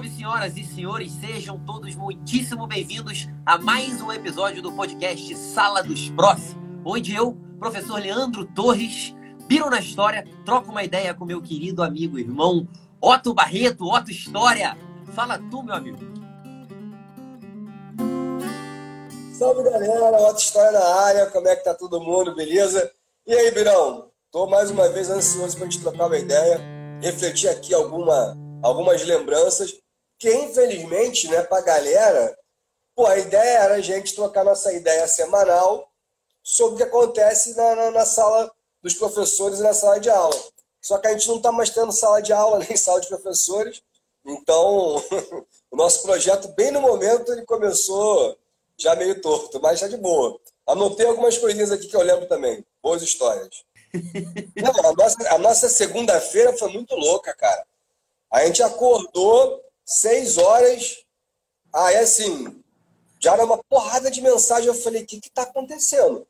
Salve, senhoras e senhores, sejam todos muitíssimo bem-vindos a mais um episódio do podcast Sala dos Profs, onde eu, professor Leandro Torres, piro na história, troco uma ideia com meu querido amigo irmão Otto Barreto, Otto História. Fala tu, meu amigo. Salve galera, Otto História na área, como é que tá todo mundo, beleza? E aí, Birão? Tô mais uma vez ansioso pra gente trocar uma ideia, refletir aqui alguma algumas lembranças, que infelizmente, né, para a galera, pô, a ideia era a gente trocar nossa ideia semanal sobre o que acontece na, na, na sala dos professores e na sala de aula. Só que a gente não está mais tendo sala de aula nem sala de professores, então o nosso projeto, bem no momento, ele começou já meio torto, mas já de boa. Anotei algumas coisinhas aqui que eu lembro também. Boas histórias. Não, a nossa, a nossa segunda-feira foi muito louca, cara. A gente acordou seis horas, aí assim, já era uma porrada de mensagem. Eu falei, o que que tá acontecendo?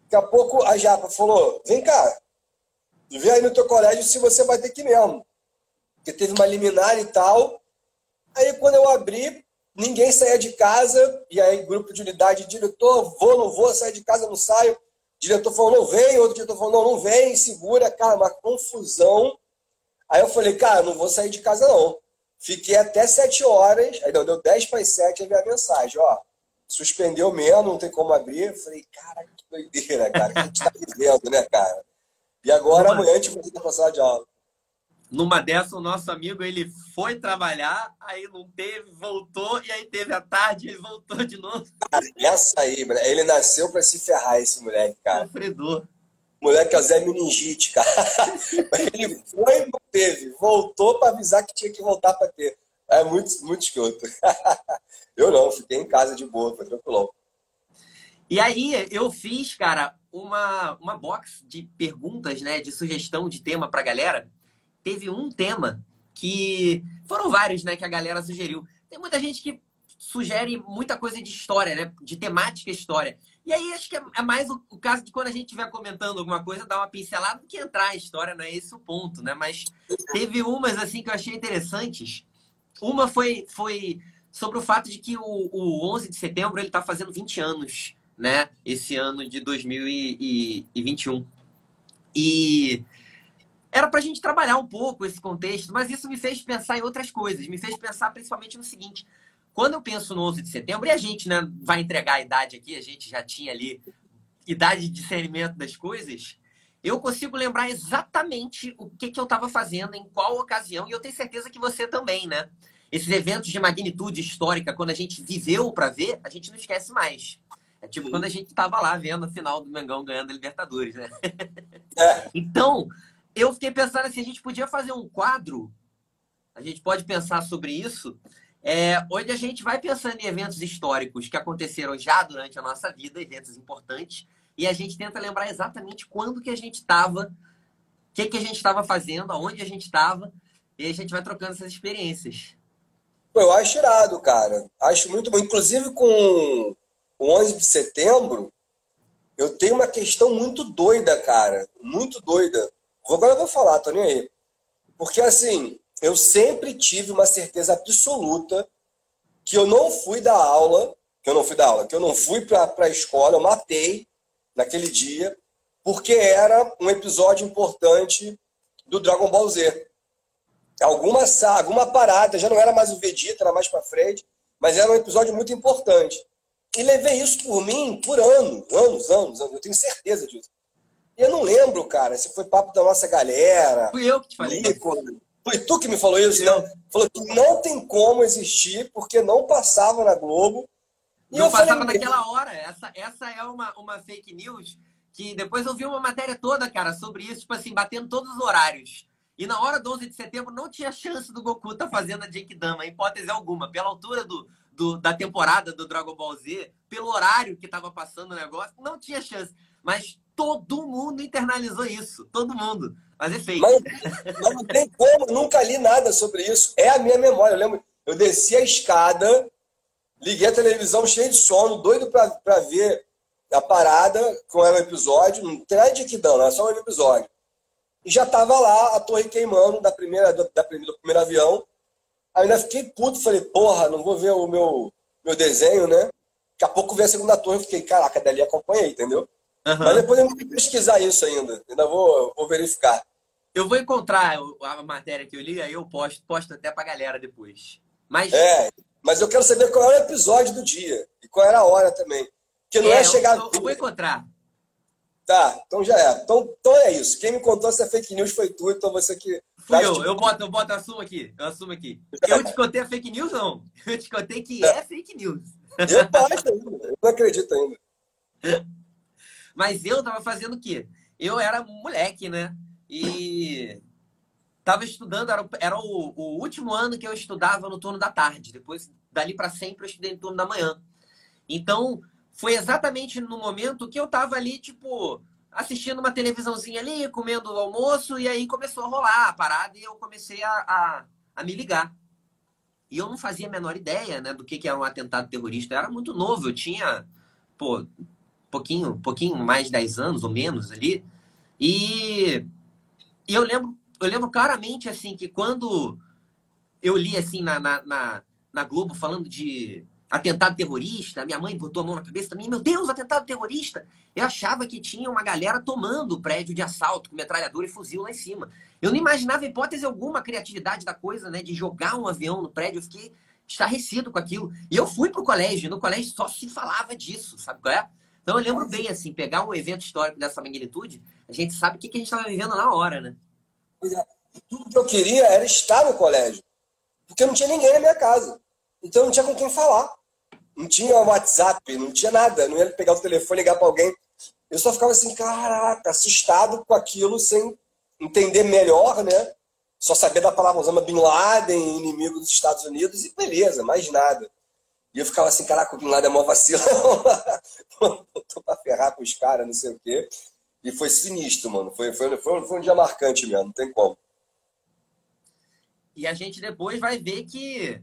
Daqui a pouco a Japa falou, vem cá, vê aí no teu colégio se você vai ter que mesmo. Porque teve uma liminar e tal. Aí quando eu abri, ninguém saía de casa, e aí grupo de unidade, diretor, vou, não vou, sair de casa, não saio. Diretor falou, não vem, outro diretor falou, não, não vem, segura, cara, uma confusão. Aí eu falei, cara, não vou sair de casa não. Fiquei até 7 horas, aí não, deu 10 para as 7, aí veio a mensagem, ó, suspendeu mesmo, não tem como abrir. Falei, cara, que doideira, cara, que a gente tá vivendo, né, cara? E agora, Numa... amanhã, a gente vai ter passar de aula. Numa dessa, o nosso amigo, ele foi trabalhar, aí não teve, voltou, e aí teve a tarde, ele voltou de novo. Cara, essa aí, ele nasceu para se ferrar, esse moleque, cara. Sofredor. Moleque é Zé Meningite, cara. Ele foi e teve. Voltou para avisar que tinha que voltar para ter. É muito, muito escroto. Eu não, fiquei em casa de boa, foi tranquilo. E aí, eu fiz, cara, uma, uma box de perguntas, né, de sugestão de tema pra galera. Teve um tema que. Foram vários, né, que a galera sugeriu. Tem muita gente que sugere muita coisa de história, né? De temática história. E aí acho que é, é mais o, caso de quando a gente estiver comentando alguma coisa, dar uma pincelada do que entrar a história, não é esse o ponto, né? Mas teve umas assim que eu achei interessantes. Uma foi, foi sobre o fato de que o, o 11 de setembro ele está fazendo 20 anos, né? Esse ano de 2021. E era para a gente trabalhar um pouco esse contexto, mas isso me fez pensar em outras coisas. Me fez pensar principalmente no seguinte: quando eu penso no 11 de setembro, e a gente né, vai entregar a idade aqui, a gente já tinha ali idade de discernimento das coisas, eu consigo lembrar exatamente o que, que eu estava fazendo, em qual ocasião, e eu tenho certeza que você também, né? Esses eventos de magnitude histórica, quando a gente viveu para ver, a gente não esquece mais. É tipo quando a gente estava lá vendo a final do Mengão ganhando a Libertadores, né? É. então, eu fiquei pensando assim, a gente podia fazer um quadro, a gente pode pensar sobre isso, é, a gente vai pensando em eventos históricos que aconteceram já durante a nossa vida, eventos importantes, e a gente tenta lembrar exatamente quando que a gente estava, o que, que a gente estava fazendo, aonde a gente estava, e a gente vai trocando essas experiências. eu acho irado, cara. Acho muito bom. Inclusive com o 11 de setembro, eu tenho uma questão muito doida, cara. Muito doida. Agora eu vou falar, tô nem aí. Porque assim, eu sempre tive uma certeza absoluta que eu não fui da aula, que eu não fui da aula, que eu não fui para a escola, eu matei naquele dia, porque era um episódio importante do Dragon Ball Z. Alguma, alguma parada, já não era mais o Vegeta, era mais para frente, mas era um episódio muito importante. E levei isso por mim por anos, anos, anos, anos, eu tenho certeza disso. E eu não lembro, cara, se foi papo da nossa galera. Fui eu que te falei. Foi tu que me falou isso, não? Falou que não tem como existir porque não passava na Globo. E não passava falei, naquela hora. Essa, essa é uma, uma fake news que depois eu vi uma matéria toda, cara, sobre isso, tipo assim, batendo todos os horários. E na hora do 11 de setembro não tinha chance do Goku estar tá fazendo a Genkidama, hipótese alguma. Pela altura do, do, da temporada do Dragon Ball Z, pelo horário que estava passando o negócio, não tinha chance. Mas todo mundo internalizou isso. Todo mundo. Mas é fake. Mas, mas não tem como, nunca li nada sobre isso. É a minha memória. Eu lembro, eu desci a escada, liguei a televisão cheio de sono, doido para ver a parada, com era um episódio, não tem nada de que não, é só um episódio. E já tava lá a torre queimando da primeira, da primeira, do primeiro avião. Aí ainda fiquei puto, falei, porra, não vou ver o meu, meu desenho, né? Daqui a pouco veio a segunda torre, eu fiquei, caraca, dali acompanhei, entendeu? Uhum. Mas depois eu vou pesquisar isso ainda, ainda vou, vou verificar. Eu vou encontrar a matéria que eu li, aí eu posto, posto até pra galera depois. Mas... É, mas eu quero saber qual era o episódio do dia e qual era a hora também. Porque não é, é chegar. Eu, eu vou encontrar. Tá, então já é. Então, então é isso. Quem me contou essa fake news foi tu, então você que. Fui eu, eu boto, eu boto, assumo aqui. Eu assumo aqui. Eu te contei a fake news, não. Eu te contei que é, é fake news. Eu. Eu não acredito ainda. Mas eu tava fazendo o quê? Eu era moleque, né? E tava estudando, era, era o, o, último ano que eu estudava no turno da tarde. Depois, dali para sempre, eu estudei no turno da manhã. Então, foi exatamente no momento que eu tava ali, tipo, assistindo uma televisãozinha ali, comendo o almoço, e aí começou a rolar a parada e eu comecei a, a, a me ligar. E eu não fazia a menor ideia, né, do que, que era um atentado terrorista. Eu era muito novo, eu tinha, pô, pouquinho, pouquinho mais de 10 anos ou menos ali. E, e eu lembro, eu lembro claramente, assim, que quando eu li, assim, na, na, na, na Globo falando de atentado terrorista, minha mãe botou a mão na cabeça também, meu Deus, atentado terrorista. Eu achava que tinha uma galera tomando o prédio de assalto com metralhadora e fuzil lá em cima. Eu não imaginava hipótese alguma a criatividade da coisa, né, de jogar um avião no prédio. Eu fiquei estarrecido com aquilo. E eu fui pro colégio, no colégio só se falava disso, sabe qual é? Então eu lembro bem, assim, pegar um evento histórico dessa magnitude, a gente sabe o que, a gente estava vivendo na hora, né? Pois é. Tudo que eu queria era estar no colégio. Porque não tinha ninguém na minha casa. Então não tinha com quem falar. Não tinha WhatsApp, não tinha nada. Não ia pegar o telefone e ligar para alguém. Eu só ficava assim, caraca, assustado com aquilo, sem entender melhor, né? Só saber da palavra Osama Bin Laden, inimigo dos Estados Unidos, e beleza, mais nada. E eu ficava assim, caraca, o Bin Laden é mó vacilão. Tô pra ferrar com os caras, não sei o quê. E foi sinistro, mano. Foi, foi, foi, foi um dia marcante mesmo, não tem como. E a gente depois vai ver que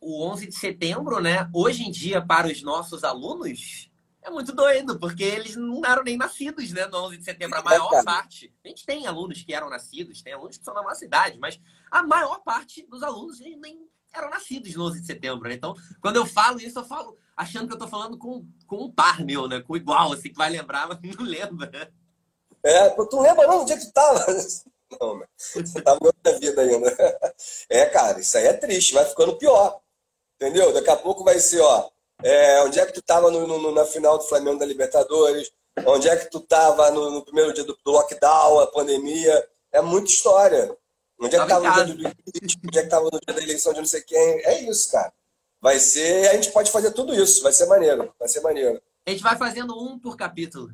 o 11 de setembro, né, hoje em dia, para os nossos alunos, é muito doido, porque eles não eram nem nascidos, né, no 11 de setembro, a maior parte. A gente tem alunos que eram nascidos, tem alunos que são da nossa idade, mas a maior parte dos alunos nem eram nascidos no 11 de setembro, né? Então, quando eu falo isso, eu falo achando que eu tô falando com, com um par meu, né, com igual, assim, que vai lembrar, mas não lembra. É, tu lembra não, onde é que tu tava? Não, você tava outra vida ainda. É, cara, isso aí é triste, vai ficando pior. Entendeu? Daqui a pouco vai ser, ó, é, onde é que tu tava no, no, na final do Flamengo da Libertadores? Onde é que tu tava no, no primeiro dia do, do, lockdown, a pandemia? É muita história. Onde é que tava no dia do Onde é que tava no dia da eleição de não sei quem? É isso, cara. Vai ser. A gente pode fazer tudo isso. Vai ser maneiro. Vai ser maneiro. A gente vai fazendo um por capítulo.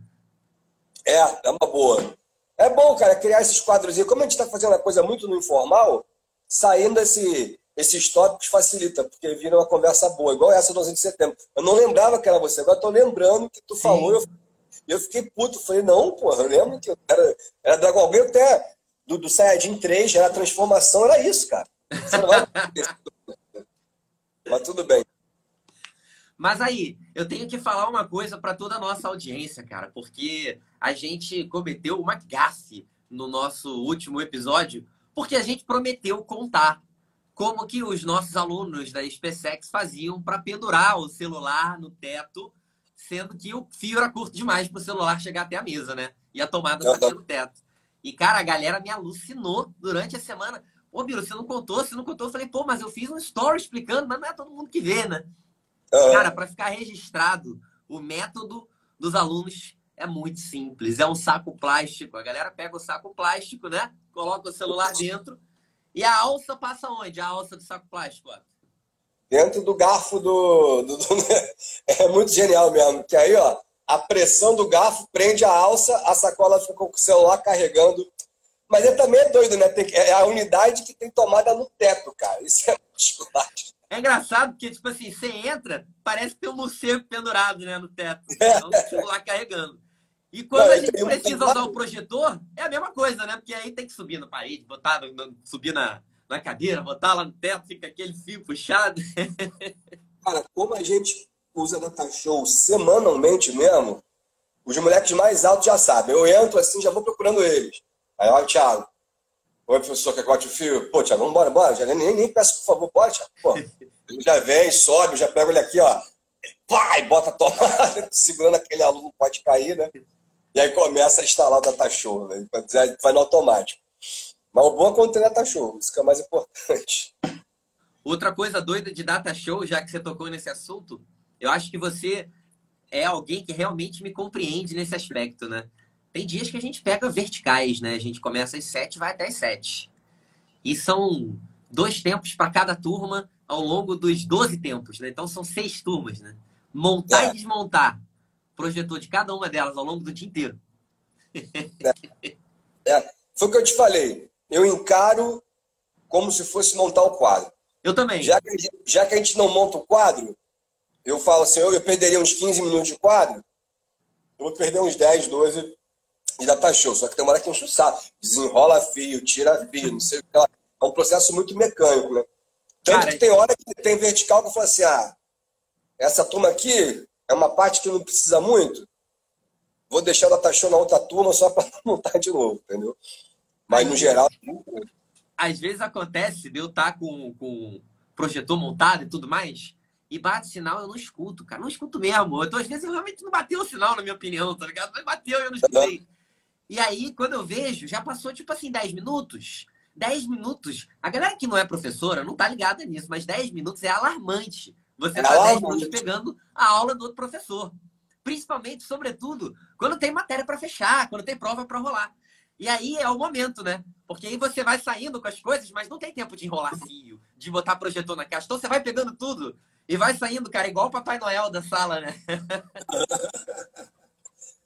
É, é uma boa. É bom, cara, criar esses quadros. E como a gente está fazendo a coisa muito no informal, saindo esse, esses tópicos facilita, porque vira uma conversa boa, igual essa do 11 de setembro. Eu não lembrava que era você, agora estou lembrando que tu Sim. falou. Eu, eu fiquei puto. Falei, não, porra, eu lembro que era, era Dragon Ball até do, do Saiyajin 3, era a transformação, era isso, cara. Você não vai Mas tudo bem. Mas aí, eu tenho que falar uma coisa para toda a nossa audiência, cara, porque a gente cometeu uma gafe no nosso último episódio, porque a gente prometeu contar como que os nossos alunos da SpaceX faziam para pendurar o celular no teto, sendo que o fio era curto demais para o celular chegar até a mesa, né? E a tomada batia no teto. E, cara, a galera me alucinou durante a semana. Ô, Biro, você não contou? Você não contou? Eu falei, pô, mas eu fiz um story explicando, mas não é todo mundo que vê, né? Uhum. Cara, para ficar registrado, o método dos alunos é muito simples. É um saco plástico. A galera pega o saco plástico, né? Coloca o celular dentro. E a alça passa onde? A alça do saco plástico, ó. Dentro do garfo do, do, do, É muito genial mesmo. Que aí, ó, a pressão do garfo prende a alça, a sacola fica com o celular carregando. Mas é também é doido, né? Tem, é a unidade que tem tomada no teto, cara. Isso é muito é engraçado porque, tipo assim, você entra, parece que tem um morcego pendurado né, no teto. É. Então, o celular carregando. E quando não, a gente precisa usar o projetor, é a mesma coisa, né? Porque aí tem que subir na parede, botar, subir na, na cadeira, botar lá no teto, fica aquele fio puxado. Cara, como a gente usa data show semanalmente mesmo, os moleques mais altos já sabem. Eu entro assim, já vou procurando eles. Aí, ó, Thiago, Oi, professor, quer corte o fio? Pô, Tiago, vamos embora, bora. Já nem, nem peço, por favor, pode, Tiago. Pô, ele já vem, sobe, já pega ele aqui, ó. Pai, bota a tomada, segurando aquele aluno, pode cair, né? E aí começa a instalar o data show, né? vai no automático. Mas o bom é quando tem data show, isso que é mais importante. Outra coisa doida de data show, já que você tocou nesse assunto, eu acho que você é alguém que realmente me compreende nesse aspecto, né? Tem dias que a gente pega verticais, né? A gente começa às sete vai até às sete. E são dois tempos para cada turma ao longo dos 12 tempos, né? Então são seis turmas, né? Montar é. e desmontar projetor de cada uma delas ao longo do dia inteiro. É. é. Foi o que eu te falei. Eu encaro como se fosse montar o quadro. Eu também. Já que, já que a gente não monta o quadro, eu falo assim, eu, perderia uns 15 minutos de quadro, eu vou perder uns 10, 12 e dá tá show. Só que tem uma hora que enche o saco. Desenrola fio, tira fio, não sei o que. É um processo muito mecânico, né? Tanto Cara, que tem hora que tem vertical que eu falo assim, ah, essa turma aqui é uma parte que não precisa muito, vou deixar ela show na outra turma só para montar de novo, entendeu? Mas no geral. Às vezes acontece de eu estar tá com, com projetor montado e tudo mais, e bate sinal, eu não escuto, cara. Não escuto mesmo. Eu tô, às vezes realmente não bateu o sinal, na minha opinião, tá ligado? Mas bateu e eu não escutei. E aí, quando eu vejo, já passou tipo assim 10 minutos. 10 minutos. A galera que não é professora não tá ligada nisso, mas 10 minutos é alarmante. Você é tá 10 minutos pegando a aula do outro professor. Principalmente, sobretudo, quando tem matéria para fechar, quando tem prova para rolar. E aí é o momento, né? Porque aí você vai saindo com as coisas, mas não tem tempo de enrolar fio, de botar projetor na caixa. Então você vai pegando tudo e vai saindo, cara, igual o Papai Noel da sala, né?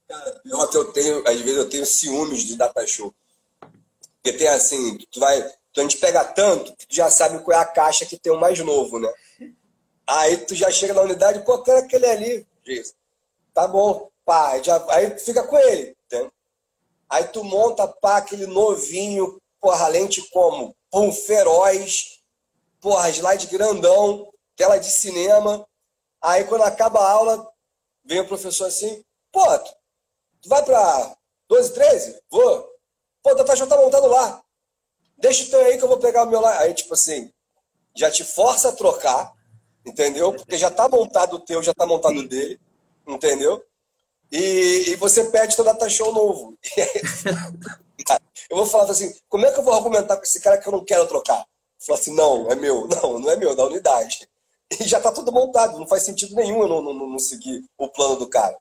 até eu tenho, às vezes eu tenho ciúmes de data show. Porque tem assim, tu vai. Tu a gente pega tanto que tu já sabe qual é a caixa que tem o mais novo, né? Aí tu já chega na unidade, pô, quero aquele ali. Diz, tá bom, pá, já, aí tu fica com ele, entendeu? Aí tu monta, pá, aquele novinho, porra, lente como? Pum, feroz, porra, slide grandão, tela de cinema. Aí quando acaba a aula, vem o professor assim, pô, tu vai pra 12, 13? Vou. Pô, o já tá montado lá. Deixa o teu aí que eu vou pegar o meu lá. Aí, tipo assim, já te força a trocar, entendeu? Porque já tá montado o teu, já tá montado o dele, entendeu? E, e você pede teu data show novo. eu vou falar assim, como é que eu vou argumentar com esse cara que eu não quero trocar? Falar assim, não, é meu. Não, não é meu, é da unidade. E já tá tudo montado, não faz sentido nenhum eu não, não, não seguir o plano do cara.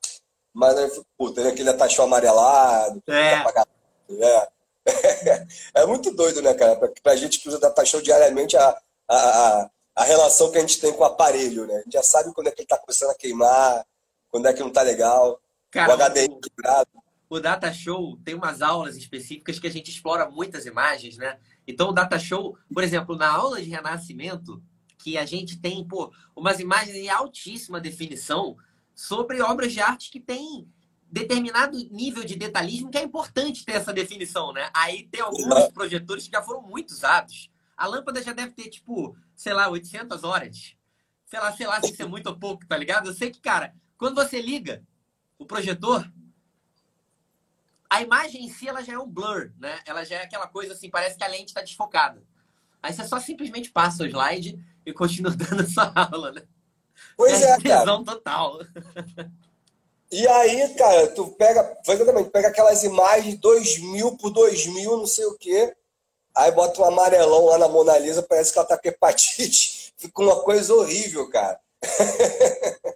Mas aí, puta, aquele data show amarelado, é. É. é muito doido, né, cara? Pra, pra gente que usa data show diariamente, a, a, a relação que a gente tem com o aparelho, né? A gente já sabe quando é que ele tá começando a queimar, quando é que não tá legal. Cara, o HDMI quebrado. O Data Show tem umas aulas específicas que a gente explora muitas imagens, né? Então, o Data Show, por exemplo, na aula de renascimento, que a gente tem, pô, umas imagens em altíssima definição sobre obras de arte que têm determinado nível de detalhismo que é importante ter essa definição, né? Aí tem alguns projetores que já foram muito usados. A lâmpada já deve ter, tipo, sei lá, 800 horas. Sei lá, sei lá se isso é muito ou pouco, tá ligado? Eu sei que, cara, quando você liga o projetor, a imagem em si ela já é um blur, né? Ela já é aquela coisa assim, parece que a lente está desfocada. Aí você só simplesmente passa o slide e continua dando a sua aula, né? Pois é, é cara. total. E aí, cara, tu pega, exatamente, pega aquelas imagens 2000 por 2000, não sei o quê, aí bota um amarelão lá na Mona Lisa, parece que ela tá com hepatite. Fica uma coisa horrível, cara.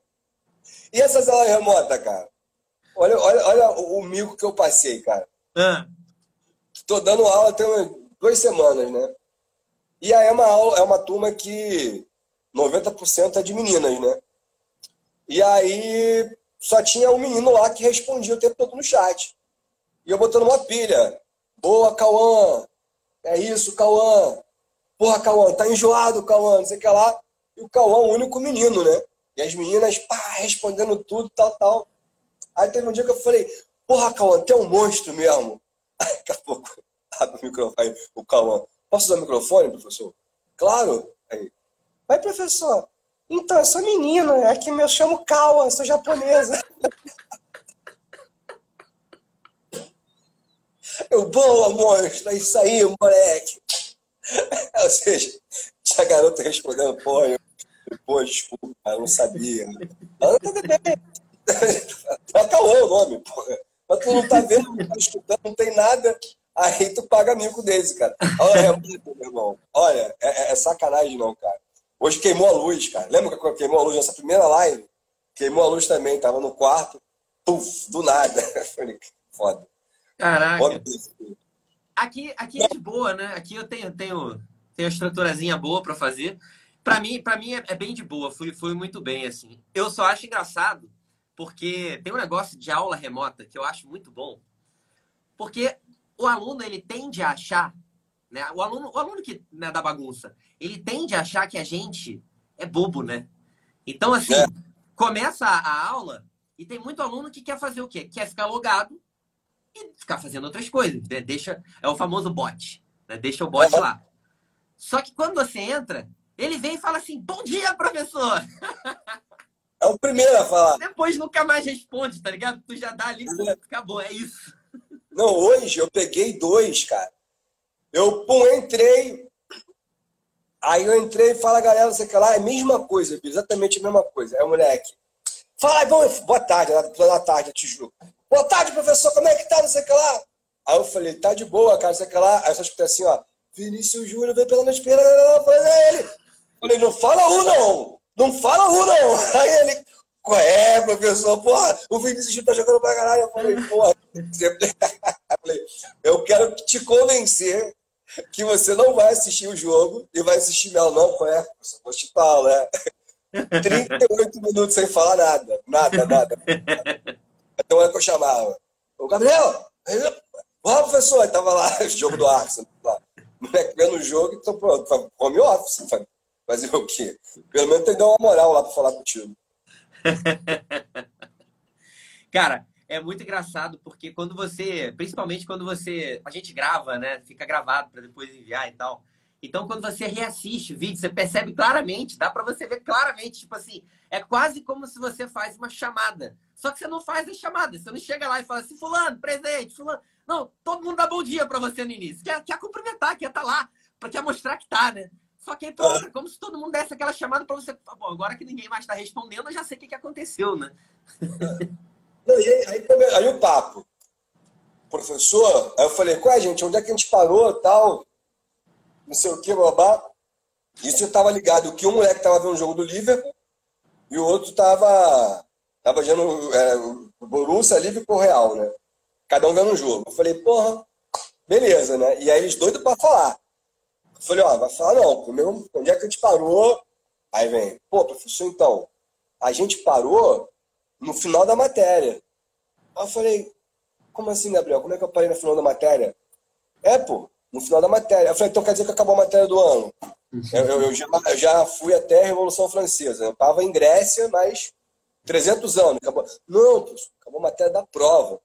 e essas aulas remotas, cara? Olha, olha, olha o mico que eu passei, cara. Ah. Tô dando aula tem duas semanas, né? E aí é uma aula, é uma turma que 90% é de meninas, né? E aí só tinha um menino lá que respondia o tempo todo no chat. E eu botando uma pilha. Boa, Cauã. É isso, Cauã. Porra, Cauã, tá enjoado, Cauã, não sei o que lá. E o Cauã, o único menino, né? E as meninas, pá, respondendo tudo, tal, tal. Aí teve um dia que eu falei, porra, Cauã, tu é um monstro mesmo. Aí, daqui a pouco, abre o microfone, o Cauã. Posso usar o microfone, professor? Claro. Aí, professor. Então, eu sou menino, é que eu chamo Kawa, sou japonesa. Eu, boa, monstro, é isso aí, moleque. Ou seja, tinha a garota respondendo, pô, eu, pô, desculpa, eu não sabia. Ela, o nome, porra. Mas tu não tá vendo, não tá escutando, não tem nada. Aí tu paga mico deles, cara. Olha, meu irmão. Olha, é, é, é, sacanagem não, cara. Hoje queimou a luz, cara. Lembra que queimou a luz nessa primeira live? Queimou a luz também, tava no quarto, puf, do nada. Foda. Caraca. Aqui, aqui é de boa, né? Aqui eu tenho, tenho, tenho uma estruturazinha boa para fazer. Para mim, para mim é, é, bem de boa, fui, fui muito bem assim. Eu só acho engraçado porque tem um negócio de aula remota que eu acho muito bom. Porque o aluno ele tende a achar, né? O aluno, o aluno que né, da bagunça, ele tende a achar que a gente é bobo, né? Então assim, é. começa a aula e tem muito aluno que quer fazer o quê? Quer ficar logado e ficar fazendo outras coisas. Né? Deixa, é o famoso bot. Né? Deixa o bot lá. Só que quando você entra, ele vem e fala assim: Bom dia, professor! É o primeiro a falar. Depois nunca mais responde, tá ligado? Tu já dá ali, é. acabou, é isso. Não, hoje eu peguei dois, cara. Eu, pum, entrei. Aí eu entrei e fala, galera, sei que lá, é a mesma coisa, exatamente a mesma coisa. É o moleque. Fala, bom, boa tarde, boa tarde, juro. Boa tarde, professor, como é que tá, não sei o que lá? Aí eu falei, tá de boa, cara, não sei o que lá. Aí eu só escutei assim, ó, Vinícius Júnior veio pela noite espera, falei, é ele. Falei, não fala um, não. Não fala um, não. Aí ele, qual é, professor? Porra, o Vinícius Júnior tá jogando pra caralho. Eu falei, porra. eu quero te convencer que você não vai assistir o jogo e vai assistir Mel, não, qual é? Vou te falar, né? 38 minutos sem falar nada. Nada, nada. Então é que eu chamava. O Gabriel, ó, professor, ele tava lá, jogo do Arsenal. Moleque vendo o jogo, então pronto, home office. Fazer o quê? Pelo menos tem que dar uma moral lá pra falar contigo. Cara, é muito engraçado porque quando você, principalmente quando você, a gente grava, né? Fica gravado para depois enviar e tal. Então, quando você reassiste o vídeo, você percebe claramente, dá para você ver claramente, tipo assim, é quase como se você faz uma chamada. Só que você não faz a chamada, você não chega lá e fala assim, fulano, presente, fulano. Não, todo mundo dá bom dia para você no início. Quer, quer cumprimentar, quer estar tá lá, para quer mostrar que tá, né? Só que é como se todo mundo desse aquela chamada para você. Bom, agora que ninguém mais está respondendo, eu já sei o que, que aconteceu, né? Não, e aí, aí, aí, o papo. Professor, aí eu falei, qual é, gente? Onde é que a gente parou tal? Não sei o que, babá. Isso eu tava ligado que um moleque tava vendo um jogo do Liverpool e o outro tava, tava vendo é, o Borussia, Liverpool Real, né? Cada um vendo um jogo. Eu falei, porra, beleza, né? E aí eles doidos para falar. Falei, ó, vai falar não, primeiro, onde é que a gente parou? Aí vem, pô, professor, então, a gente parou no final da matéria. Aí eu falei, como assim, Gabriel? Como é que eu parei no final da matéria? É, pô, no final da matéria. Eu falei, então quer dizer que acabou a matéria do ano? Eu, eu, eu, já, eu já, fui até a Revolução Francesa. Eu estava em Grécia, mas 300 anos. Acabou. Não, pô, acabou a matéria da prova.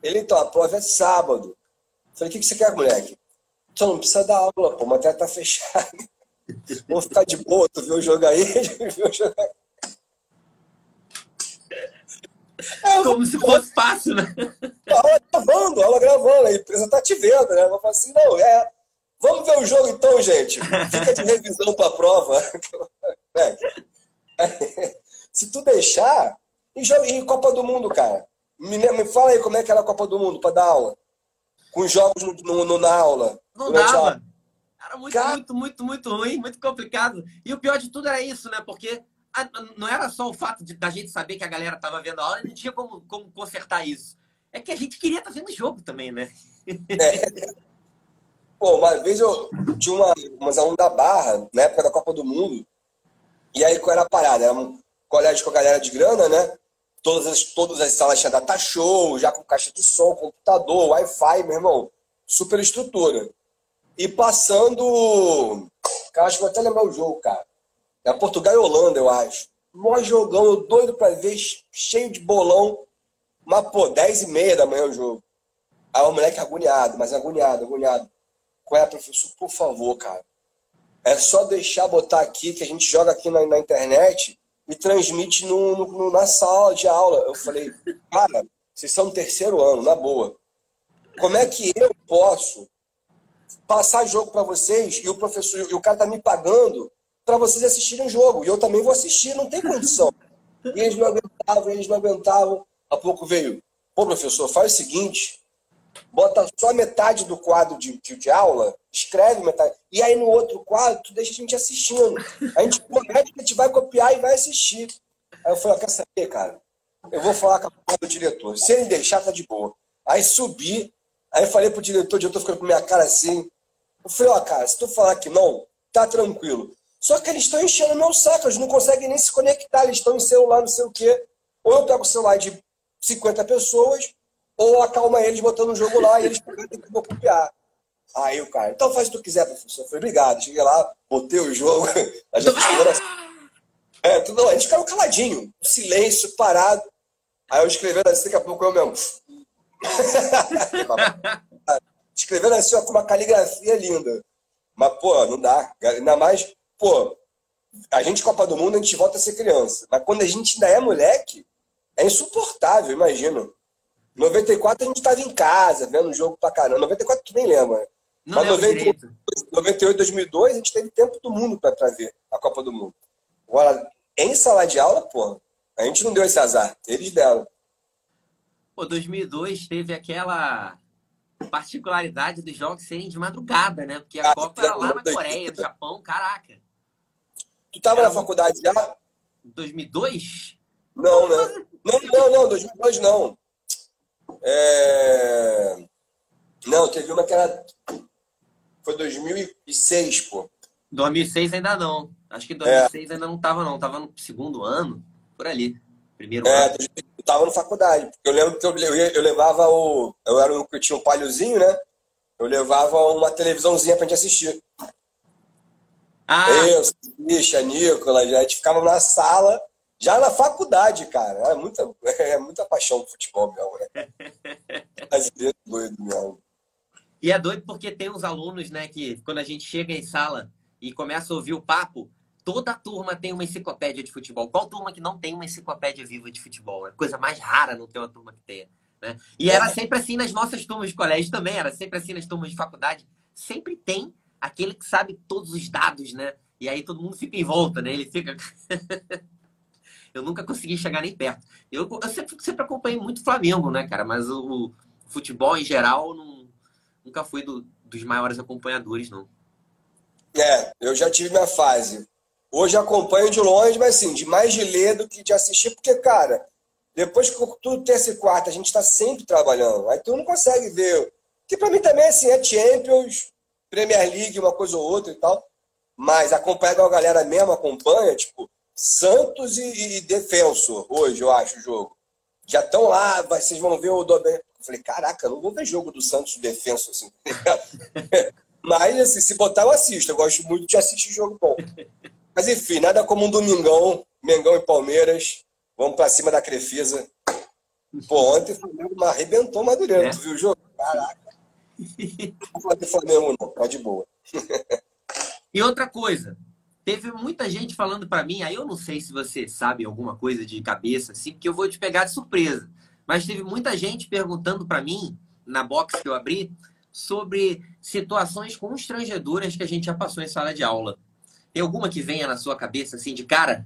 Ele, então, a prova é sábado. Eu falei, o que, que você quer, moleque? Só não precisa dar aula, pô, a matéria tá fechada. Vamos ficar de boa, tu viu o jogo aí? Viu o jogo aí? É, Como se fosse fácil, né? Aula gravando, aula gravando, a empresa tá te vendo, né? Vou falar assim, não, é. Vamos ver o jogo então, gente. Fica de revisão pra prova. É. Se tu deixar, e, jogo, e Copa do Mundo, cara. Me, me fala aí como é que era a Copa do Mundo pra dar aula. Com jogos no, no na aula. Não dava. Era muito, cara... muito, muito, muito ruim, muito complicado. E o pior de tudo era isso, né? Porque não era só o fato de, da gente saber que a galera estava vendo a aula, não tinha como, como consertar isso. É que a gente queria estar tá vendo o jogo também, né? É. Pô, uma vez eu tinha uma, umas alunos da Barra, na época da Copa do Mundo, e aí qual era a parada? Era um colégio com a galera de grana, né? Todas as, todas as salas tinham data show, já com caixa de som, computador, Wi-Fi, meu irmão. Super estrutura. E passando. Cara, acho que vou até lembrar o jogo, cara. É Portugal e Holanda, eu acho. Mó jogão, eu doido pra ver, cheio de bolão. Mas, pô, 10 e meia da manhã o jogo. Aí o moleque agoniado, mas agoniado, agoniado. Qual é, professor? Por favor, cara. É só deixar botar aqui, que a gente joga aqui na, na internet e transmite no, no, na sala de aula. Eu falei, cara, vocês são no terceiro ano, na boa. Como é que eu posso passar jogo para vocês e o professor e o cara tá me pagando para vocês assistirem o jogo? E eu também vou assistir, não tem condição. E eles não aguentavam, eles não aguentavam. Há pouco veio, pô, professor, faz o seguinte, bota só metade do quadro de, de, de, aula, escreve metade. E aí no outro quadro, tu deixa a gente assistindo. A gente promete que a gente vai copiar e vai assistir. Aí eu falei, quer saber, cara? Eu vou falar com a do diretor. Se ele deixar, tá de boa. Aí subi, aí falei pro diretor, o diretor ficando com minha cara assim. Eu falei, ó, cara, se tu falar que não, tá tranquilo. Só que eles estão enchendo meu saco, eles não conseguem nem se conectar, eles estão em celular, não sei o quê. Ou eu pego o celular de 50 pessoas, ou acalma eles botando o jogo lá e eles pegam que copiar. Aí o cara, então faz o que tu quiser, professor. Eu falei, obrigado. Cheguei lá, botei o jogo, a gente chegou assim. É, tudo, não, a gente ficava caladinho, silêncio, parado. Aí eu escrevendo assim, daqui a pouco eu mesmo. escrevendo assim, ó, com uma caligrafia linda. Mas, pô, não dá. Ainda mais, pô, a gente, Copa do Mundo, a gente volta a ser criança. Mas quando a gente ainda é moleque, é insuportável, imagino. 94 a gente estava em casa, vendo o jogo pra caramba. 94 tu nem lembra. Não Mas 98, 98, 2002 a gente teve tempo do mundo para ver a Copa do Mundo. Agora, em sala de aula, pô, a gente não deu esse azar. Eles deram. Pô, 2002 teve aquela particularidade dos jogos serem de madrugada, né? Porque a ah, Copa era lá na Coreia, no Japão, caraca. Tu tava era na faculdade já? 2002? Não, né? Não, não, não, 2002 não. É... Não, teve uma que era. Foi 2006, pô. 2006 ainda não. Acho que 2006 é. ainda não tava, não. Tava no segundo ano, por ali. Primeiro é, ano. Eu tava na faculdade. Eu lembro que eu, eu, eu levava o. Eu era um que tinha um palhozinho, né? Eu levava uma televisãozinha pra gente assistir. Ah. Eu, Bicha, Nicolas, a gente ficava na sala já na faculdade, cara. É muita, é muita paixão do futebol mesmo, né? Brasileiro doido mesmo. E é doido porque tem uns alunos, né, que quando a gente chega em sala e começa a ouvir o papo, toda turma tem uma enciclopédia de futebol. Qual turma que não tem uma enciclopédia viva de futebol? É coisa mais rara não ter uma turma que tenha. Né? E era sempre assim nas nossas turmas de colégio também, era sempre assim nas turmas de faculdade. Sempre tem aquele que sabe todos os dados, né? E aí todo mundo fica em volta, né? Ele fica. Eu nunca consegui chegar nem perto. Eu, eu sempre, sempre acompanhei muito Flamengo, né, cara? Mas o, o futebol em geral não, nunca fui do, dos maiores acompanhadores, não. É, eu já tive minha fase. Hoje acompanho de longe, mas assim, de mais de ler do que de assistir, porque, cara, depois que tudo terça e quarta, a gente está sempre trabalhando. Aí tu não consegue ver. Que para mim também, assim, é Champions, Premier League, uma coisa ou outra e tal. Mas acompanhar a galera mesmo, acompanha, tipo, Santos e, e Defensor, hoje, eu acho, o jogo. Já estão lá, vocês vão ver o Dobé. Eu falei, caraca, não vou ver jogo do Santos Defensor assim. Mas, assim, se botar, eu assisto. Eu gosto muito de assistir jogo bom. Mas, enfim, nada como um domingão, Mengão e Palmeiras. Vamos para cima da Crefisa. Pô, ontem o Flamengo arrebentou o Madureira. É. Tu viu o jogo? Caraca. Não vou falar de Flamengo, não. Tá de boa. e outra coisa, Teve muita gente falando para mim, aí eu não sei se você sabe alguma coisa de cabeça assim, porque eu vou te pegar de surpresa. Mas teve muita gente perguntando para mim na box que eu abri sobre situações constrangedoras que a gente já passou em sala de aula. Tem alguma que venha na sua cabeça assim de cara?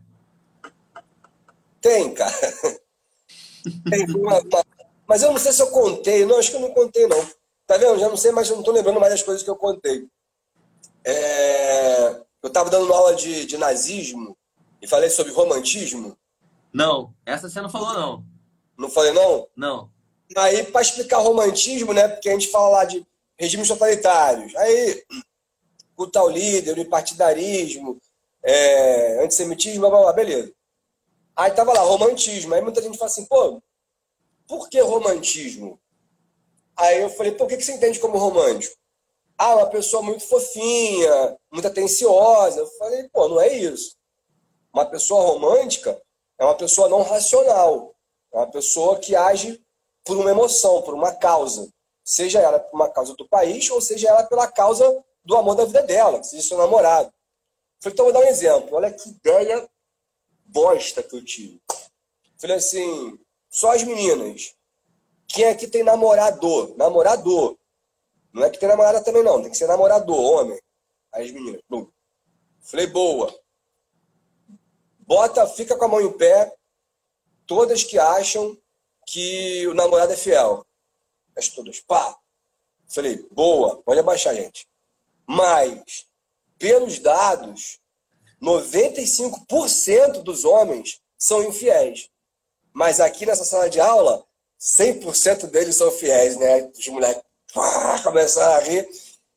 Tem, cara. Tem uma, uma... Mas eu não sei se eu contei. Não, acho que eu não contei, não. Tá vendo? Já não sei, mas eu não tô lembrando mais das coisas que eu contei. É... Eu estava dando aula de, de nazismo e falei sobre romantismo. Não, essa você não falou, não. Não falei, não? Não. Aí, para explicar romantismo, né? Porque a gente fala lá de regimes totalitários. Aí, o tal líder, unipartidarismo, é, antissemitismo, blá, blá, blá, beleza. Aí tava lá, romantismo. Aí muita gente fala assim, pô, por que romantismo? Aí eu falei, pô, o que você entende como romântico? ah, uma pessoa muito fofinha, muito atenciosa. Eu falei, pô, não é isso. Uma pessoa romântica é uma pessoa não racional. É uma pessoa que age por uma emoção, por uma causa. Seja ela por uma causa do país, ou seja ela pela causa do amor da vida dela, que seja seu namorado. Falei, então vou dar um exemplo. Olha que ideia bosta que eu tive. Falei assim, só as meninas. Quem aqui tem namorador? Namorador. Não é que tem namorada também, não. Tem que ser namorador, homem. As meninas, blum. Falei, boa. Bota, fica com a mão em pé. Todas que acham que o namorado é fiel. As todas, pá. Falei, boa, pode abaixar, gente. Mas, pelos dados, 95% dos homens são infiéis. Mas aqui nessa sala de aula, 100% deles são fiéis, né? Os moleques começaram a rir.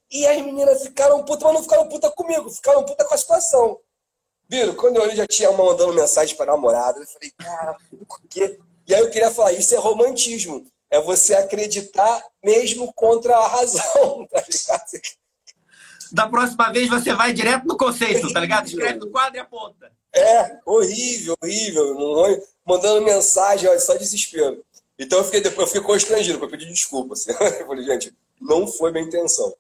E as meninas ficaram putas, mas não ficaram putas comigo, ficaram putas com a situação. Viram? Quando eu olhei, já tinha uma mandando mensagem para namorada. Eu falei, cara, por quê? E aí eu queria falar, isso é romantismo. É você acreditar mesmo contra a razão, tá ligado? Da próxima vez você vai direto no conceito, tá ligado? Escreve no quadro e aponta. É, horrível, horrível. Mandando mensagem, olha, só desespero. Então eu fiquei depois, eu fiquei constrangido para pedir desculpa. Assim. Eu falei, gente, não foi minha intenção.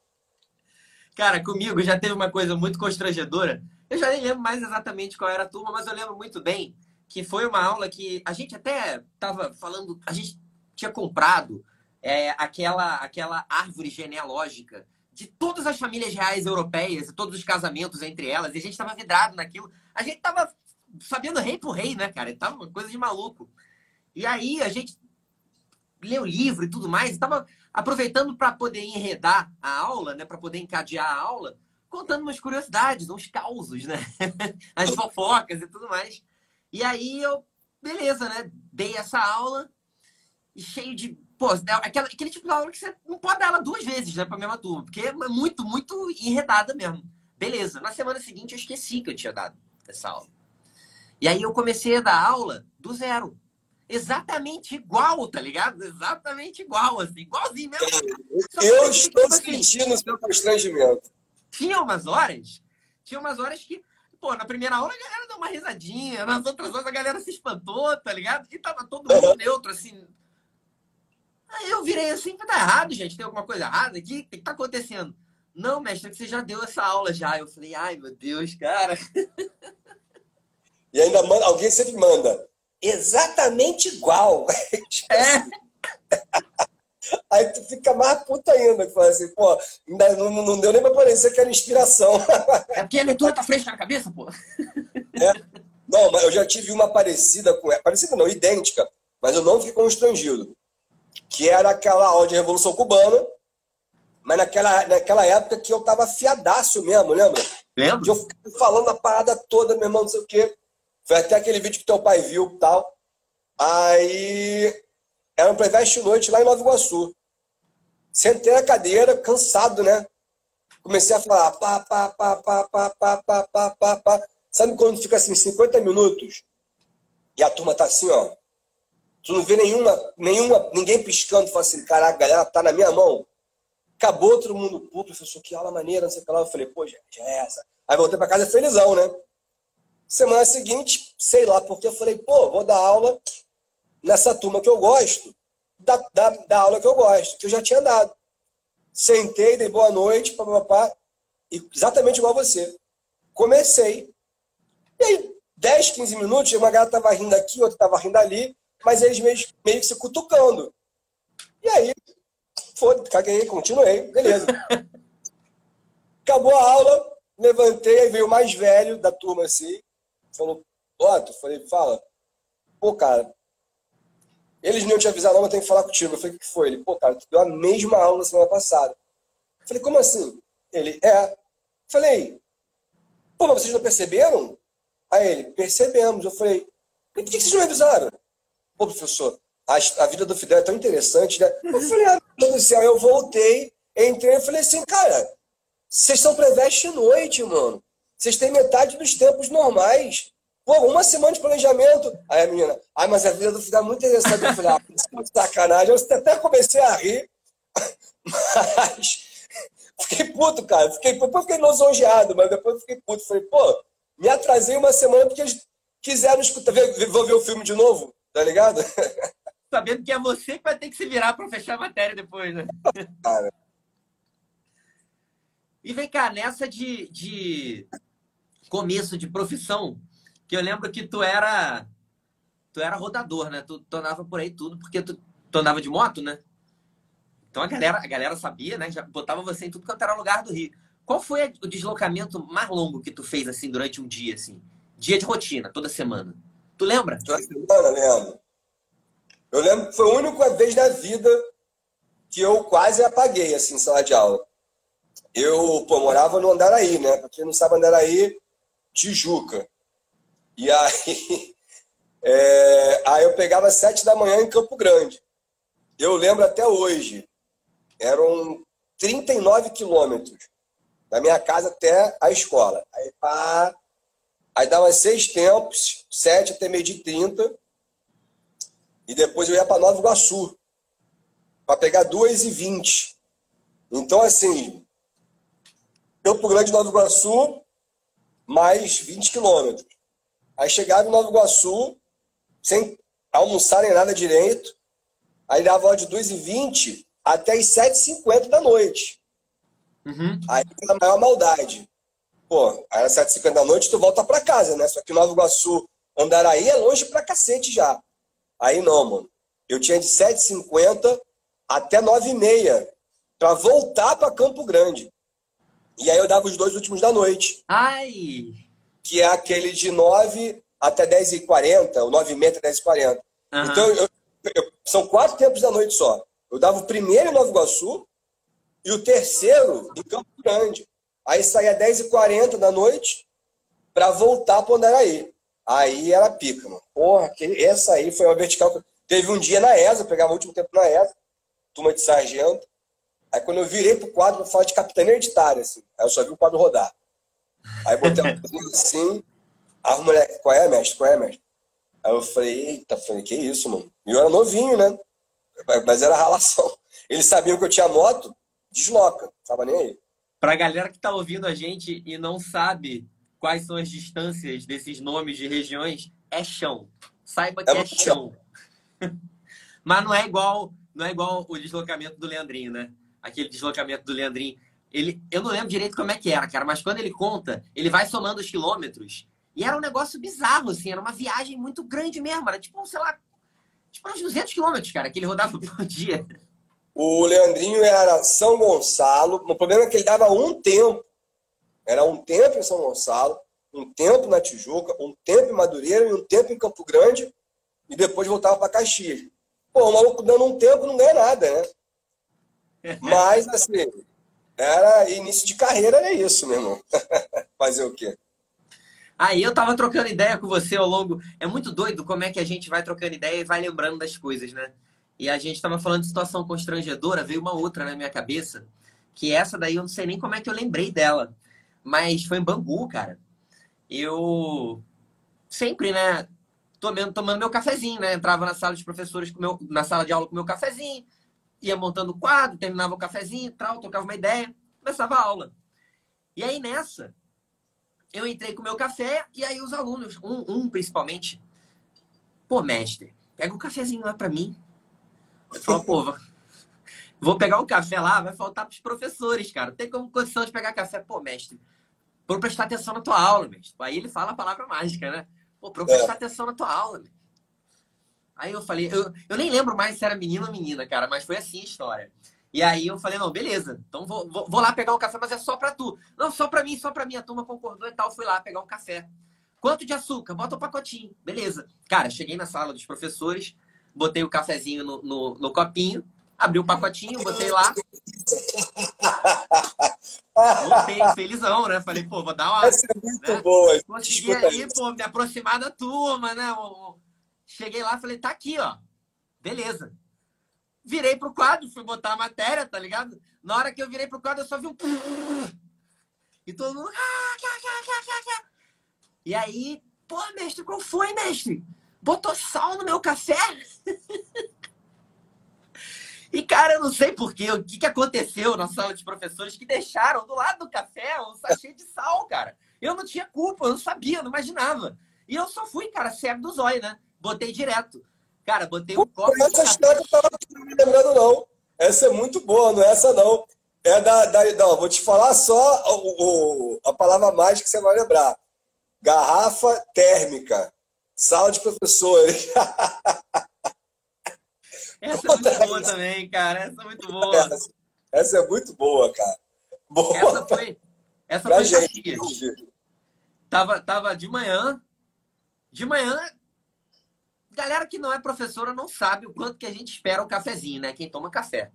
Cara, comigo já teve uma coisa muito constrangedora. Eu já nem lembro mais exatamente qual era a turma, mas eu lembro muito bem que foi uma aula que a gente até estava falando, a gente tinha comprado é, aquela, aquela árvore genealógica de todas as famílias reais europeias e todos os casamentos entre elas, e a gente estava vidrado naquilo. A gente estava sabendo rei por rei, né, cara? Tava uma coisa de maluco. E aí a gente leu livro e tudo mais, estava aproveitando para poder enredar a aula, né, para poder encadear a aula, contando umas curiosidades, uns causos, né? As fofocas e tudo mais. E aí eu, beleza, né? Dei essa aula cheio de. Pô, aquela, aquele tipo de aula que você não pode dar ela duas vezes, né, pra mesma turma, porque é muito, muito enredada mesmo. Beleza. Na semana seguinte eu esqueci que eu tinha dado essa aula. E aí eu comecei a dar aula do zero. Exatamente igual, tá ligado? Exatamente igual, assim, igualzinho mesmo. eu estou tipo assim, sentindo o seu constrangimento. Tinha umas horas, tinha umas horas que pô, na primeira aula a galera deu uma risadinha, nas outras horas a galera se espantou, tá ligado? E tava todo mundo neutro, assim. Aí eu virei assim, tá errado, gente, tem alguma coisa errada aqui? O que, que tá acontecendo? Não, mestre, você já deu essa aula já. Eu falei, ai, meu Deus, cara. E ainda manda, alguém sempre manda. Exatamente igual. É. Aí tu fica mais puta ainda, que fala assim, pô, ainda não, não deu nem pra parecer que era inspiração. É porque a leitura tá fresca na cabeça, pô. É. Não, mas eu já tive uma parecida com ela. Parecida não, idêntica. Mas eu não fiquei constrangido. Que era aquela aula de Revolução Cubana, mas naquela, naquela época que eu tava fiadaço mesmo, lembra? Lembro. De eu ficar falando a parada toda, meu irmão, não sei o quê. Foi até aquele vídeo que teu pai viu e tal. Aí era um pré-veste noite lá em Nova Iguaçu. Sentei na cadeira, cansado, né? Comecei a falar pá, pá, pá, pá, pá, pá, pá, pá, pá, pá. Sabe quando fica assim, 50 minutos e a turma tá assim, ó. Tu não vê nenhuma, nenhuma, ninguém piscando, fala assim, caraca, a galera tá na minha mão. Acabou todo mundo, pô, professor, que aula maneira, não sei o que lá. Eu falei, pô, gente, é essa. Aí voltei pra casa felizão, né? Semana seguinte, sei lá porque, eu falei, pô, vou dar aula nessa turma que eu gosto, da, da, da aula que eu gosto, que eu já tinha dado. Sentei, dei boa noite, papapá, exatamente igual você. Comecei. E aí, 10, 15 minutos, uma galera tava rindo aqui, outra tava rindo ali, mas eles meio, meio que se cutucando. E aí, foda caguei, continuei, beleza. Acabou a aula, levantei, veio o mais velho da turma assim, falou, Otto, falei, fala, pô, cara, eles não te avisaram, não, eu tenho que falar contigo. Eu falei, o que foi? Ele, pô, cara, tu deu a mesma aula na semana passada. Eu falei, como assim? Ele, é. Eu falei, pô, mas vocês não perceberam? Aí ele, percebemos. Eu falei, por que vocês não avisaram? Pô, professor, a, a vida do Fidel é tão interessante, né? Eu falei, ah, meu Deus do céu, eu voltei, entrei e falei assim, cara, vocês são pré-veste noite, mano. Vocês têm metade dos tempos normais. Pô, uma semana de planejamento. Aí a menina, ai, mas a vida do filho é muito interessante. Eu falei, ah, é sacanagem. Eu até comecei a rir, mas fiquei puto, cara. Fiquei, depois fiquei lisonjeado, mas depois fiquei puto. Falei, pô, me atrasei uma semana porque eles quiseram escutar. Vou ver o filme de novo, tá ligado? Sabendo que é você que vai ter que se virar para fechar a matéria depois, né? Cara. E vem cá, nessa de, de começo de profissão, que eu lembro que tu era tu era rodador, né? Tu, tu andava por aí tudo, porque tu tu andava de moto, né? Então a galera, a galera sabia, né? Já botava você em tudo quanto era lugar do Rio. Qual foi o deslocamento mais longo que tu fez assim durante um dia, assim? Dia de rotina, toda semana. Tu lembra? Toda semana, lembro. Eu lembro que foi a única vez na vida que eu quase apaguei, assim, sala de aula. Eu, pô, morava no Andaraí, né? Pra quem não sabe, Andaraí, Tijuca. E aí, é, aí eu pegava sete da manhã em Campo Grande. Eu lembro até hoje. Eram 39 quilômetros da minha casa até a escola. Aí, pá, aí dava seis tempos, sete até meio de trinta. E depois eu ia para Nova Iguaçu, para pegar duas e vinte. Então, assim, Campo Grande, Nova Iguaçu, mais 20 quilômetros. Aí chegava em Nova Iguaçu, sem almoçar nem nada direito. Aí dava hora de 2 e 20 até as 7h50 da noite. Uhum. Aí a maior maldade. Pô, aí às 7h50 da noite tu volta pra casa, né? Só que Nova Iguaçu, Andaraí é longe pra cacete já. Aí não, mano. Eu tinha de 7h50 até 9h30 pra voltar pra Campo Grande. E aí eu dava os dois últimos da noite. Ai! Que é aquele de 9 até 10h40, ou 9h30 até 10h40. Uhum. Então, eu, eu, são quatro tempos da noite só. Eu dava o primeiro em Nova Iguaçu, e o terceiro em Campo Grande. Aí saía 10h40 da noite para voltar para Andaraí. Aí era pica, mano. Porra, que, essa aí foi uma vertical. Teve um dia na ESA, eu pegava o último tempo na ESA, turma de sargento. Aí quando eu virei pro quadro, eu falar de capitania hereditária, assim. Aí eu só vi o quadro rodar. Aí botei um assim, as moleques, qual é, mestre? Qual é, mestre? Aí eu falei, eita, falei, que isso, mano? E eu era novinho, né? Mas era relação. Eles sabiam que eu tinha moto, desloca, tava nem aí. Pra galera que tá ouvindo a gente e não sabe quais são as distâncias desses nomes de regiões, é chão. Saiba que é, é chão. Mas não é igual, não é igual o deslocamento do Leandrinho, né? Aquele deslocamento do Leandrinho. Ele, eu não lembro direito como é que era, cara, mas quando ele conta, ele vai somando os quilômetros. E era um negócio bizarro, assim, era uma viagem muito grande mesmo. Era tipo, sei lá, tipo uns 200 quilômetros, cara, que ele rodava por dia. O Leandrinho era São Gonçalo. O problema é que ele dava um tempo. Era um tempo em São Gonçalo, um tempo na Tijuca, um tempo em Madureira e um tempo em Campo Grande. E depois voltava para Caxias. Pô, o maluco dando um tempo não ganha nada, né? Mas, assim, era início de carreira, era isso, meu irmão. Fazer o quê? Aí eu tava trocando ideia com você ao longo. É muito doido como é que a gente vai trocando ideia e vai lembrando das coisas, né? E a gente estava falando de situação constrangedora, veio uma outra na minha cabeça, que essa daí eu não sei nem como é que eu lembrei dela. Mas foi em Bangu, cara. Eu sempre, né, tomando, tomando meu cafezinho, né? Entrava na sala de professores, com meu, na sala de aula com meu cafezinho, ia montando o quadro, terminava o cafezinho, tal, tocava uma ideia, começava a aula. E aí nessa, eu entrei com o meu café e aí os alunos, um, um principalmente, pô, mestre, pega um cafezinho lá para mim. Fala, pô, vou pegar um café lá, vai faltar para os professores, cara. tem como condição de pegar café. Pô, mestre, por prestar atenção na tua aula, mestre. Aí ele fala a palavra mágica, né? Pô, pra prestar é. atenção na tua aula, mestre. Aí eu falei, eu, eu nem lembro mais se era menino ou menina, cara, mas foi assim a história. E aí eu falei, não, beleza, então vou, vou, vou lá pegar um café, mas é só pra tu. Não, só pra mim, só pra mim. A turma concordou e tal, fui lá pegar um café. Quanto de açúcar? Bota um pacotinho. Beleza. Cara, cheguei na sala dos professores, botei o cafezinho no, no, no copinho, abri o pacotinho, botei lá. Voltei felizão, né? Falei, pô, vou dar uma. Essa é muito né? boa. Consegui aí, pô, me aproximar da turma, né? Cheguei lá, falei, tá aqui, ó. Beleza. Virei pro quadro, fui botar a matéria, tá ligado? Na hora que eu virei pro quadro, eu só vi um. E todo mundo. E aí, pô, mestre, qual foi, mestre? Botou sal no meu café. e, cara, eu não sei porquê, o que, que aconteceu na sala de professores que deixaram do lado do café um sachê de sal, cara. Eu não tinha culpa, eu não sabia, não imaginava. E eu só fui, cara, cego do zóio, né? Botei direto. Cara, botei um copo. Essa história eu tava me lembrando, não. Essa é muito boa, não é essa, não. É da. da não, vou te falar só o, o, a palavra mágica que você vai lembrar. Garrafa térmica. Sala de professores. Essa é muito boa também, cara. Essa é muito boa. Essa, essa é muito boa, cara. Boa. Essa foi. Essa Pra foi gente. Tava, tava de manhã. De manhã, galera que não é professora não sabe o quanto que a gente espera o cafezinho, né? Quem toma café.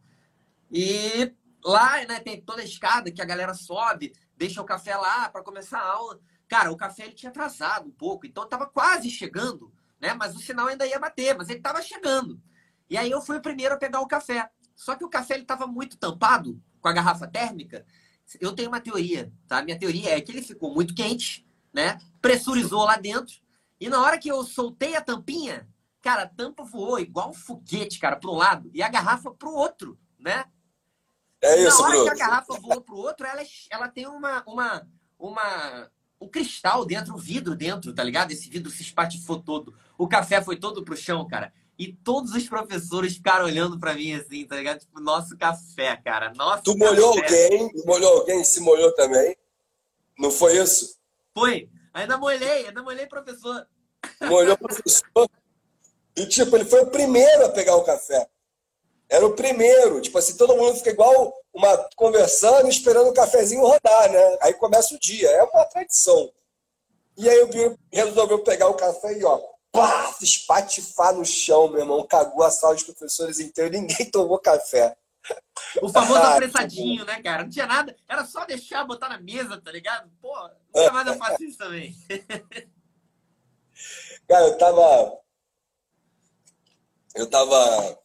E lá, né, tem toda a escada que a galera sobe, deixa o café lá para começar a aula. Cara, o café ele tinha atrasado um pouco, então tava quase chegando, né? Mas o sinal ainda ia bater, mas ele tava chegando. E aí eu fui o primeiro a pegar o café. Só que o café ele tava muito tampado com a garrafa térmica. Eu tenho uma teoria, tá? Minha teoria é que ele ficou muito quente, né? Pressurizou lá dentro. E na hora que eu soltei a tampinha, cara, a tampa voou igual um foguete, cara, para um lado e a garrafa para o outro, né? É Na isso, hora que Bruno. a garrafa voou para o outro, ela, ela tem uma, uma, uma, um cristal dentro, um vidro dentro, tá ligado? Esse vidro se espatifou todo. O café foi todo pro chão, cara. E todos os professores ficaram olhando para mim assim, tá ligado? Tipo, nosso café, cara. Nosso Tu molhou café. alguém, molhou alguém, se molhou também. Não foi isso? Foi. Ainda molhei, ainda molhei, professor. Molhou o professor. E, tipo, ele foi o primeiro a pegar o café. Era o primeiro. Tipo assim, todo mundo fica igual uma conversando, esperando o cafezinho rodar, né? Aí começa o dia. É uma tradição. E aí o Biro resolveu pegar o café e, ó, pá, espatifar no chão, meu irmão. Cagou a sala dos professores inteira. Ninguém tomou café. O famoso Ah, apressadinho, né, cara? Não tinha nada. Era só deixar, botar na mesa, tá ligado? Pô, nunca mais eu faço isso também. Cara, eu tava. Eu tava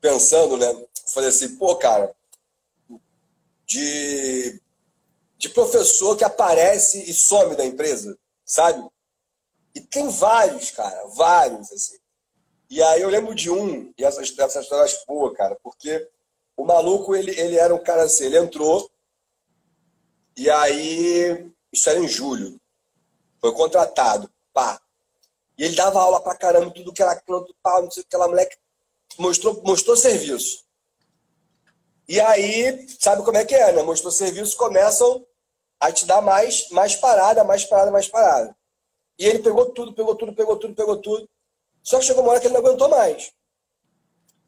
pensando, né? Falei assim, pô, cara, de, de professor que aparece e some da empresa, sabe? E tem vários, cara, vários, assim. E aí eu lembro de um, e essa, essa história acho boa, cara, porque o maluco, ele, ele era um cara assim, ele entrou, e aí, isso era em julho, foi contratado, pá. E ele dava aula pra caramba, tudo que era canto, pau, não sei o que, aquela moleque mostrou, mostrou serviço. E aí, sabe como é que é, né? Mostrou serviço, começam a te dar mais, mais parada, mais parada, mais parada. E ele pegou tudo, pegou tudo, pegou tudo, pegou tudo. Só que chegou uma hora que ele não aguentou mais.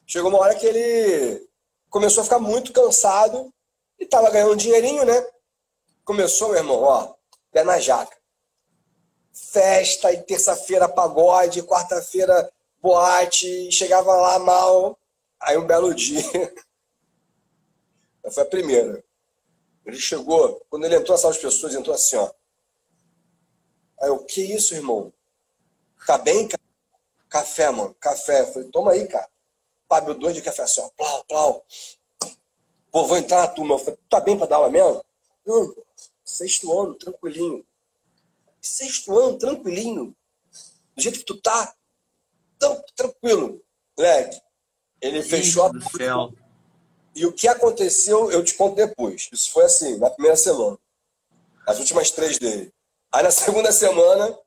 Chegou uma hora que ele começou a ficar muito cansado e tava ganhando um dinheirinho, né? Começou, meu irmão, ó, pé na jaca festa, e terça-feira pagode, quarta-feira boate, chegava lá mal. Aí um belo dia, foi a primeira. Ele chegou, quando ele entrou, essas pessoas entrou assim, ó. Aí eu, que isso, irmão? Tá bem, cara? Café, mano, café. Eu falei, toma aí, cara. Pablo dois de café assim, ó. Plau, plau. Pô, vou entrar na turma. Eu falei, tá bem pra dar aula mesmo? Não, sexto ano, tranquilinho sexto ano, tranquilinho, do jeito que tu tá, tão tranquilo. Moleque, ele fechou a céu. E o que aconteceu, eu te conto depois. Isso foi assim, na primeira semana. As últimas três dele. Aí na segunda semana,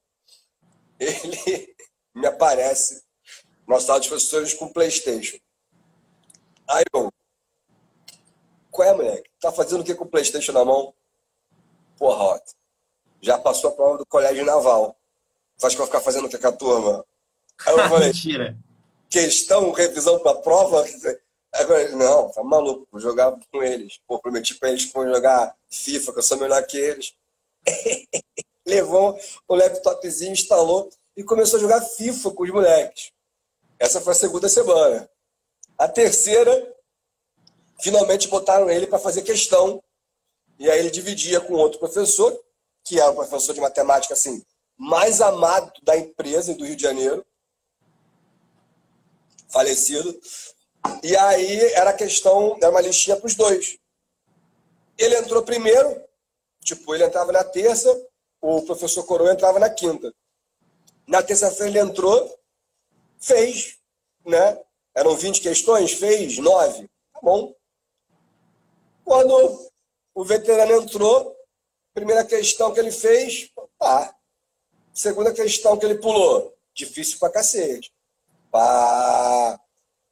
ele me aparece sala de professores com Playstation. Aí eu, qual é, moleque? Tá fazendo o que com o Playstation na mão? Porra, ó, já passou a prova do colégio naval. Acha que eu ficar fazendo o que com a turma? Aí eu falei, Mentira. questão, revisão para prova? Agora, não, tá maluco, vou jogar com eles. Pô, prometi para eles que vou jogar FIFA, que eu sou melhor que eles. Levou o laptopzinho, instalou e começou a jogar FIFA com os moleques. Essa foi a segunda semana. A terceira, finalmente botaram ele para fazer questão. E aí ele dividia com outro professor, que é o professor de matemática assim, mais amado da empresa do Rio de Janeiro, falecido. E aí era questão, era uma listinha para os dois. Ele entrou primeiro, tipo, ele entrava na terça, o professor Coroa entrava na quinta. Na terça-feira ele entrou, fez, né? Eram 20 questões, fez 9. Tá bom. Quando o veterano entrou, primeira questão que ele fez, pá. Segunda questão que ele pulou, difícil pra cacete. Pá.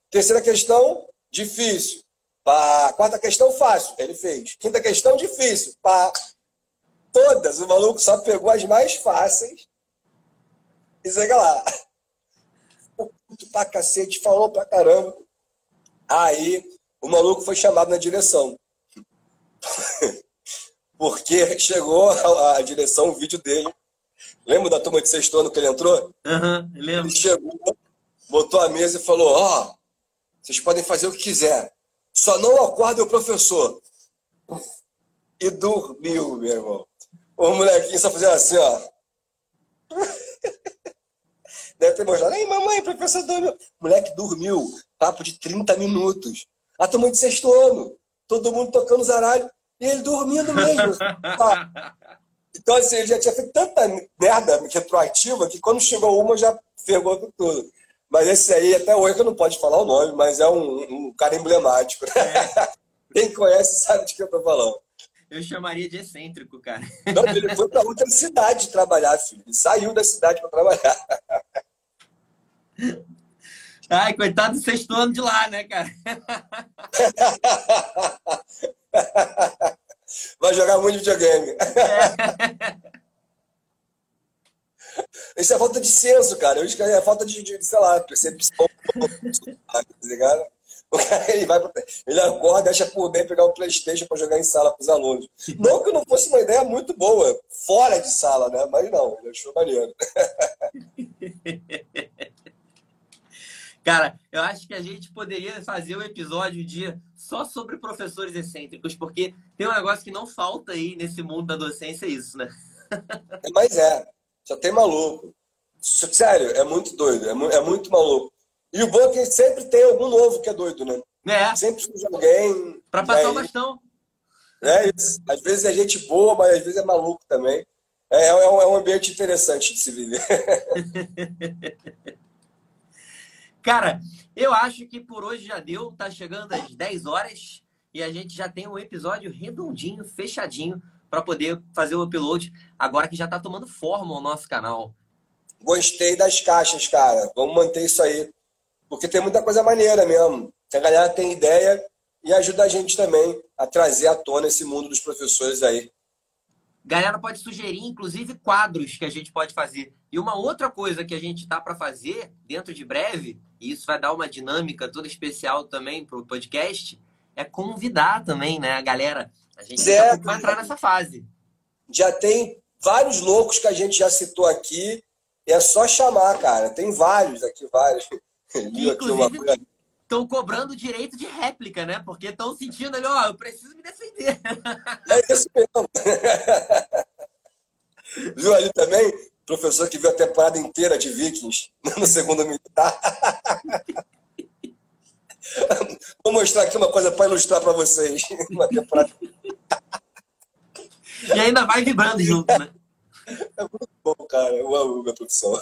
Terceira questão, difícil. Pá. Quarta questão, fácil. Ele fez. Quinta questão, difícil. Pá. Todas. O maluco só pegou as mais fáceis. E chega lá. Puto pra cacete, falou pra caramba. Aí o maluco foi chamado na direção. Porque chegou a, direção, o vídeo dele. Lembra da turma de sexto ano que ele entrou? Aham, uhum, lembro. Ele chegou, botou a mesa e falou: Ó, oh, vocês podem fazer o que quiser. Só não acordem o professor. E dormiu, meu irmão. O molequinho só fazia assim, ó. Deve ter mostrado. Ei, mamãe, professor dormiu. Moleque dormiu. Papo de 30 minutos. A turma de sexto ano. Todo mundo tocando zaralho. E ele dormindo mesmo. Então, assim, ele já tinha feito tanta merda retroativa que quando chegou uma já ferrou com tudo. Mas esse aí, até hoje, eu não pode falar o nome, mas é um, um cara emblemático. É. Quem conhece sabe de que eu tô falando. Eu chamaria de excêntrico, cara. Não, ele foi para outra cidade trabalhar, filho. Ele saiu da cidade para trabalhar. Ai, coitado do sexto ano de lá, né, cara? Vai jogar muito videogame. É. Isso é falta de senso, cara. Eu acho que é falta de, de sei lá, percepção. tá ligado? O cara ele vai ele acorda, deixa por bem pegar o Playstation para jogar em sala para os alunos. Não que não fosse uma ideia muito boa, fora de sala, né? Mas não, ele achou maneiro. Cara, eu acho que a gente poderia fazer um episódio um dia só sobre professores excêntricos, porque tem um negócio que não falta aí nesse mundo da docência, é isso, né? Mas é, só tem maluco. Sério, é muito doido, é, é muito maluco. E o bom é que sempre tem algum novo que é doido, né? É. Sempre surge alguém. Pra passar o bastão. É isso. Às vezes é gente boa, mas às vezes é maluco também. É, é, um, é um ambiente interessante de se viver. Cara, eu acho que por hoje já deu. Tá chegando às 10 horas e a gente já tem um episódio redondinho, fechadinho, para poder fazer o upload agora que já tá tomando forma o nosso canal. Gostei das caixas, cara. Vamos manter isso aí. Porque tem muita coisa maneira mesmo. A galera tem ideia e ajuda a gente também a trazer à tona esse mundo dos professores aí. Galera pode sugerir, inclusive, quadros que a gente pode fazer. E uma outra coisa que a gente tá para fazer dentro de breve, e isso vai dar uma dinâmica toda especial também para o podcast, é convidar também, né, a galera. A gente é, vai entrar nessa fase. Já tem vários loucos que a gente já citou aqui. É só chamar, cara. Tem vários aqui, vários. Inclusive, estão cobrando direito de réplica, né? Porque estão sentindo ali, ó, eu preciso me defender. É isso mesmo. Viu ali também? Professor que viu a temporada inteira de Vikings no segundo militar. Vou mostrar aqui uma coisa para ilustrar para vocês. E ainda vai vibrando junto, né? É muito bom, cara. Eu amo minha profissão.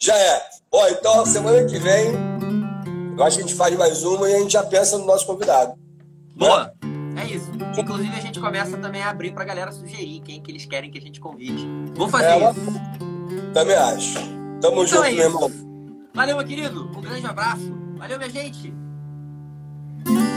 Já é. Ó, então, semana que vem eu acho que a gente faz mais uma e a gente já pensa no nosso convidado. Boa! É isso. Inclusive, a gente começa também a abrir pra galera sugerir quem que eles querem que a gente convide. Vou fazer é, isso. Também acho. Tamo então junto, é meu irmão. Valeu, meu querido. Um grande abraço. Valeu, minha gente. thank you